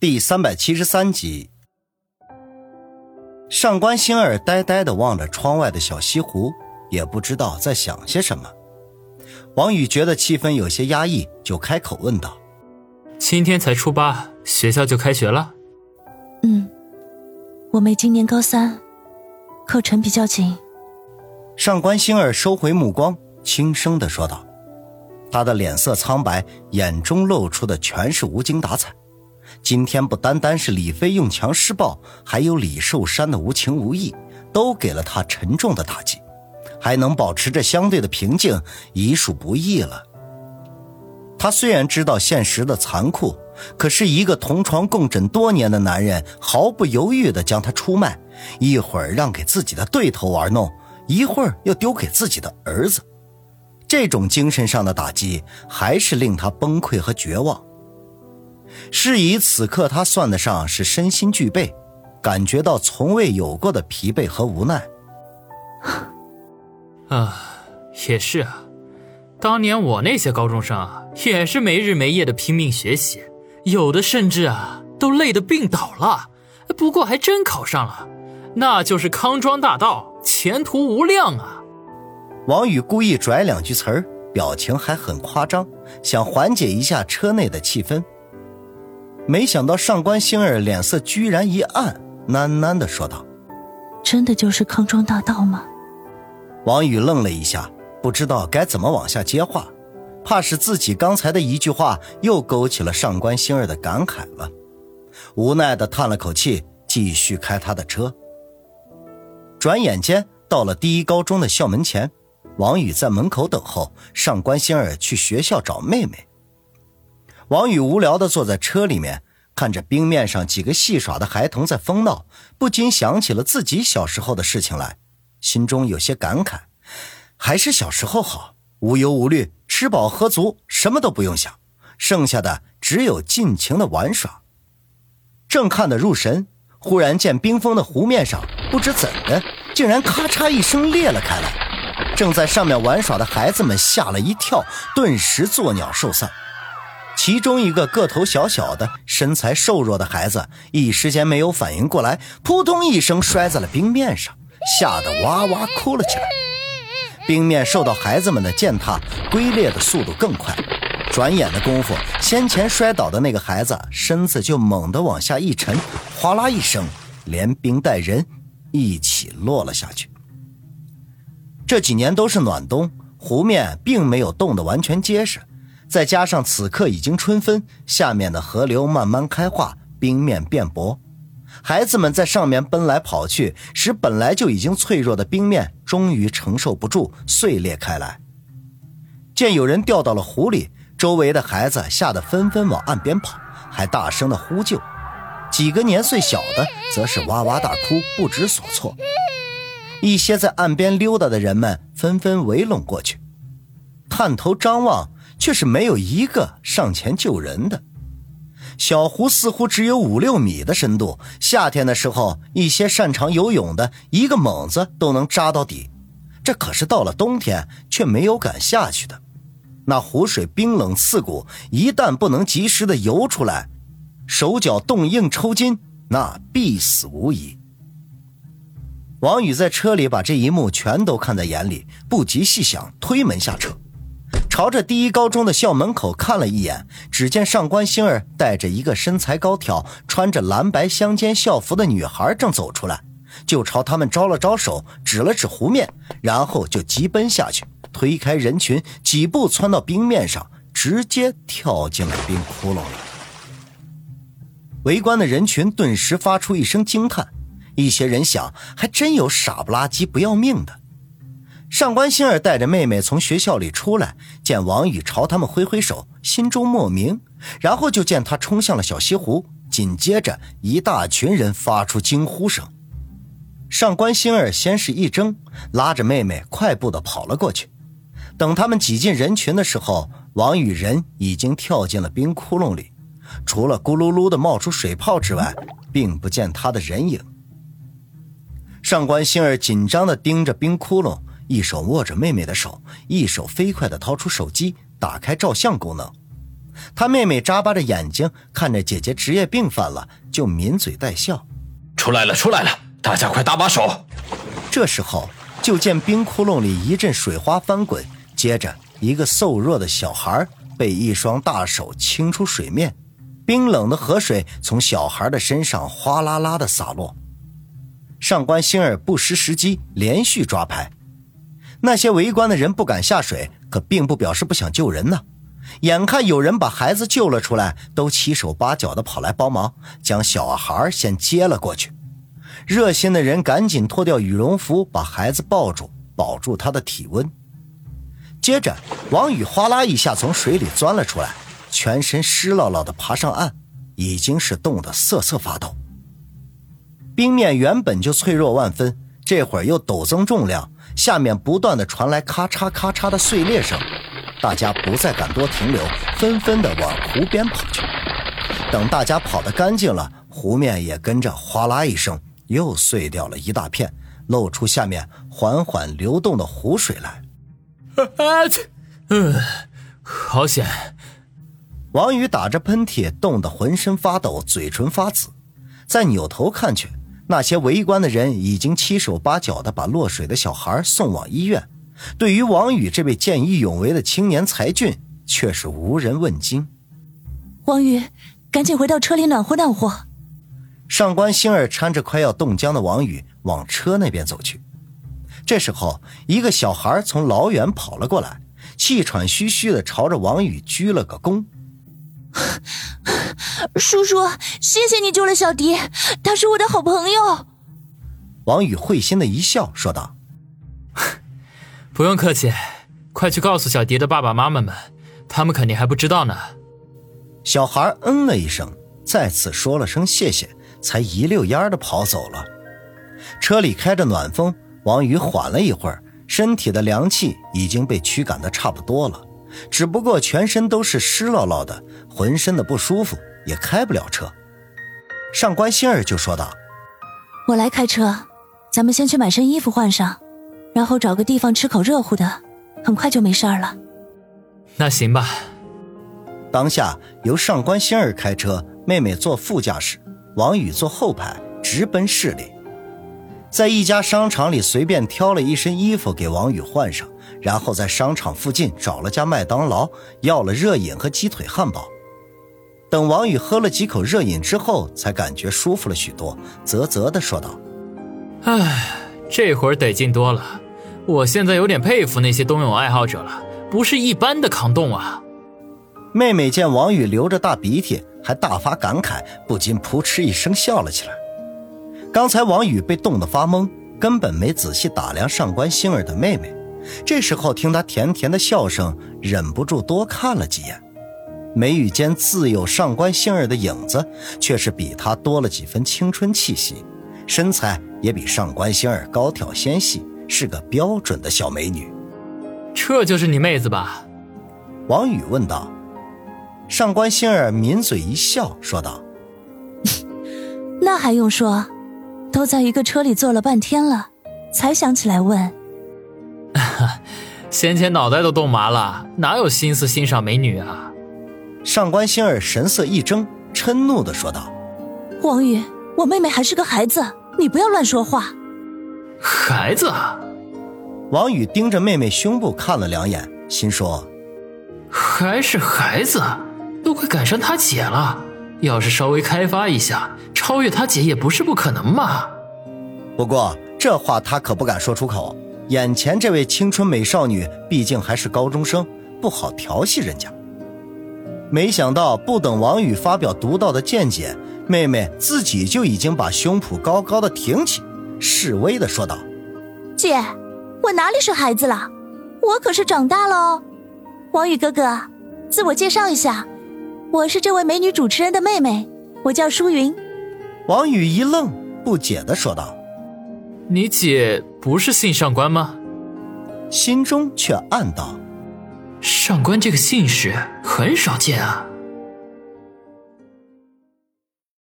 第三百七十三集，上官星儿呆呆的望着窗外的小西湖，也不知道在想些什么。王宇觉得气氛有些压抑，就开口问道：“今天才初八，学校就开学了？”“嗯，我妹今年高三，课程比较紧。”上官星儿收回目光，轻声的说道，他的脸色苍白，眼中露出的全是无精打采。今天不单单是李飞用强施暴，还有李寿山的无情无义，都给了他沉重的打击。还能保持着相对的平静，已属不易了。他虽然知道现实的残酷，可是一个同床共枕多年的男人，毫不犹豫地将他出卖，一会儿让给自己的对头玩弄，一会儿又丢给自己的儿子，这种精神上的打击，还是令他崩溃和绝望。是以此刻他算得上是身心俱备，感觉到从未有过的疲惫和无奈。啊，也是啊，当年我那些高中生啊，也是没日没夜的拼命学习，有的甚至啊都累得病倒了，不过还真考上了，那就是康庄大道，前途无量啊。王宇故意拽两句词儿，表情还很夸张，想缓解一下车内的气氛。没想到上官星儿脸色居然一暗，喃喃的说道：“真的就是康庄大道吗？”王宇愣了一下，不知道该怎么往下接话，怕是自己刚才的一句话又勾起了上官星儿的感慨了。无奈的叹了口气，继续开他的车。转眼间到了第一高中的校门前，王宇在门口等候上官星儿去学校找妹妹。王宇无聊地坐在车里面，看着冰面上几个戏耍的孩童在疯闹，不禁想起了自己小时候的事情来，心中有些感慨：还是小时候好，无忧无虑，吃饱喝足，什么都不用想，剩下的只有尽情的玩耍。正看得入神，忽然见冰封的湖面上，不知怎的，竟然咔嚓一声裂了开来，正在上面玩耍的孩子们吓了一跳，顿时作鸟兽散。其中一个个头小小的、身材瘦弱的孩子，一时间没有反应过来，扑通一声摔在了冰面上，吓得哇哇哭了起来。冰面受到孩子们的践踏，龟裂的速度更快。转眼的功夫，先前摔倒的那个孩子身子就猛地往下一沉，哗啦一声，连冰带人一起落了下去。这几年都是暖冬，湖面并没有冻得完全结实。再加上此刻已经春分，下面的河流慢慢开化，冰面变薄，孩子们在上面奔来跑去，使本来就已经脆弱的冰面终于承受不住，碎裂开来。见有人掉到了湖里，周围的孩子吓得纷纷往岸边跑，还大声的呼救。几个年岁小的则是哇哇大哭，不知所措。一些在岸边溜达的人们纷纷围拢过去，探头张望。却是没有一个上前救人的。小湖似乎只有五六米的深度，夏天的时候，一些擅长游泳的一个猛子都能扎到底。这可是到了冬天，却没有敢下去的。那湖水冰冷刺骨，一旦不能及时的游出来，手脚冻硬抽筋，那必死无疑。王宇在车里把这一幕全都看在眼里，不及细想，推门下车。朝着第一高中的校门口看了一眼，只见上官星儿带着一个身材高挑、穿着蓝白相间校服的女孩正走出来，就朝他们招了招手，指了指湖面，然后就急奔下去，推开人群，几步窜到冰面上，直接跳进了冰窟窿里。围观的人群顿时发出一声惊叹，一些人想，还真有傻不拉几不要命的。上官星儿带着妹妹从学校里出来，见王宇朝他们挥挥手，心中莫名。然后就见他冲向了小西湖，紧接着一大群人发出惊呼声。上官星儿先是一怔，拉着妹妹快步的跑了过去。等他们挤进人群的时候，王宇人已经跳进了冰窟窿里，除了咕噜噜的冒出水泡之外，并不见他的人影。上官星儿紧张的盯着冰窟窿。一手握着妹妹的手，一手飞快地掏出手机，打开照相功能。他妹妹眨巴着眼睛看着姐姐职业病犯了，就抿嘴带笑：“出来了，出来了，大家快搭把手。”这时候，就见冰窟窿里一阵水花翻滚，接着一个瘦弱的小孩被一双大手清出水面，冰冷的河水从小孩的身上哗啦啦的洒落。上官星儿不失时机，连续抓拍。那些围观的人不敢下水，可并不表示不想救人呢。眼看有人把孩子救了出来，都七手八脚的跑来帮忙，将小孩先接了过去。热心的人赶紧脱掉羽绒服，把孩子抱住，保住他的体温。接着，王宇哗啦一下从水里钻了出来，全身湿漉漉的爬上岸，已经是冻得瑟瑟发抖。冰面原本就脆弱万分，这会儿又陡增重量，下面不断的传来咔嚓咔嚓的碎裂声，大家不再敢多停留，纷纷的往湖边跑去。等大家跑得干净了，湖面也跟着哗啦一声又碎掉了一大片，露出下面缓缓流动的湖水来。啊 切，嗯，好险！王宇打着喷嚏，冻得浑身发抖，嘴唇发紫，再扭头看去。那些围观的人已经七手八脚的把落水的小孩送往医院，对于王宇这位见义勇为的青年才俊，却是无人问津。王宇，赶紧回到车里暖和暖和。上官星儿搀着快要冻僵的王宇往车那边走去。这时候，一个小孩从老远跑了过来，气喘吁吁的朝着王宇鞠了个躬。叔叔，谢谢你救了小迪，他是我的好朋友。王宇会心的一笑，说道：“ 不用客气，快去告诉小迪的爸爸妈妈们，他们肯定还不知道呢。”小孩嗯了一声，再次说了声谢谢，才一溜烟的跑走了。车里开着暖风，王宇缓了一会儿，身体的凉气已经被驱赶的差不多了。只不过全身都是湿漉漉的，浑身的不舒服，也开不了车。上官星儿就说道：“我来开车，咱们先去买身衣服换上，然后找个地方吃口热乎的，很快就没事儿了。”那行吧。当下由上官星儿开车，妹妹坐副驾驶，王宇坐后排，直奔市里。在一家商场里随便挑了一身衣服给王宇换上。然后在商场附近找了家麦当劳，要了热饮和鸡腿汉堡。等王宇喝了几口热饮之后，才感觉舒服了许多，啧啧地说道：“唉，这会儿得劲多了。我现在有点佩服那些冬泳爱好者了，不是一般的抗冻啊。”妹妹见王宇流着大鼻涕，还大发感慨，不禁扑哧一声笑了起来。刚才王宇被冻得发懵，根本没仔细打量上官星儿的妹妹。这时候听她甜甜的笑声，忍不住多看了几眼，眉宇间自有上官星儿的影子，却是比她多了几分青春气息，身材也比上官星儿高挑纤细，是个标准的小美女。这就是你妹子吧？王宇问道。上官星儿抿嘴一笑，说道：“ 那还用说，都在一个车里坐了半天了，才想起来问。”先前脑袋都冻麻了，哪有心思欣赏美女啊？上官星儿神色一怔，嗔怒的说道：“王宇，我妹妹还是个孩子，你不要乱说话。”孩子？王宇盯着妹妹胸部看了两眼，心说：“还是孩子，都快赶上他姐了。要是稍微开发一下，超越他姐也不是不可能嘛。”不过这话他可不敢说出口。眼前这位青春美少女毕竟还是高中生，不好调戏人家。没想到不等王宇发表独到的见解，妹妹自己就已经把胸脯高高的挺起，示威的说道：“姐，我哪里是孩子了？我可是长大了哦。王宇哥哥，自我介绍一下，我是这位美女主持人的妹妹，我叫舒云。”王宇一愣，不解的说道。你姐不是姓上官吗？心中却暗道：上官这个姓氏很少见啊。